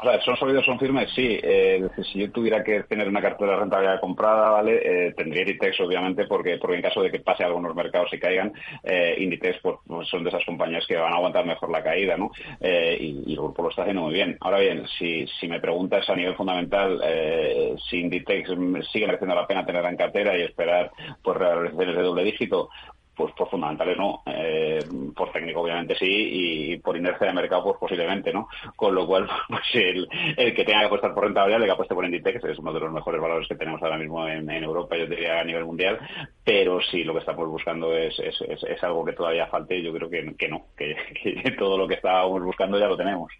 O sea, son sólidos, son firmes, sí. Eh, si yo tuviera que tener una cartera de rentabilidad comprada, ¿vale? Eh, tendría Inditex, obviamente, porque, porque en caso de que pase algunos mercados y caigan, eh, Inditex pues, pues, son de esas compañías que van a aguantar mejor la caída, ¿no? Eh, y, el grupo lo está haciendo muy bien. Ahora bien, si, si me preguntas a nivel fundamental si Inditex sigue mereciendo la pena tenerla en cartera y esperar pues realizaciones de doble dígito, pues por fundamentales no, por técnico obviamente sí y por inercia de mercado pues posiblemente no, con lo cual pues el, que tenga que apostar por renta variable que apueste por Inditex es uno de los mejores valores que tenemos ahora mismo en, Europa yo diría a nivel mundial pero si lo que estamos buscando es, es, algo que todavía falte yo creo que no, que todo lo que estábamos buscando ya lo tenemos.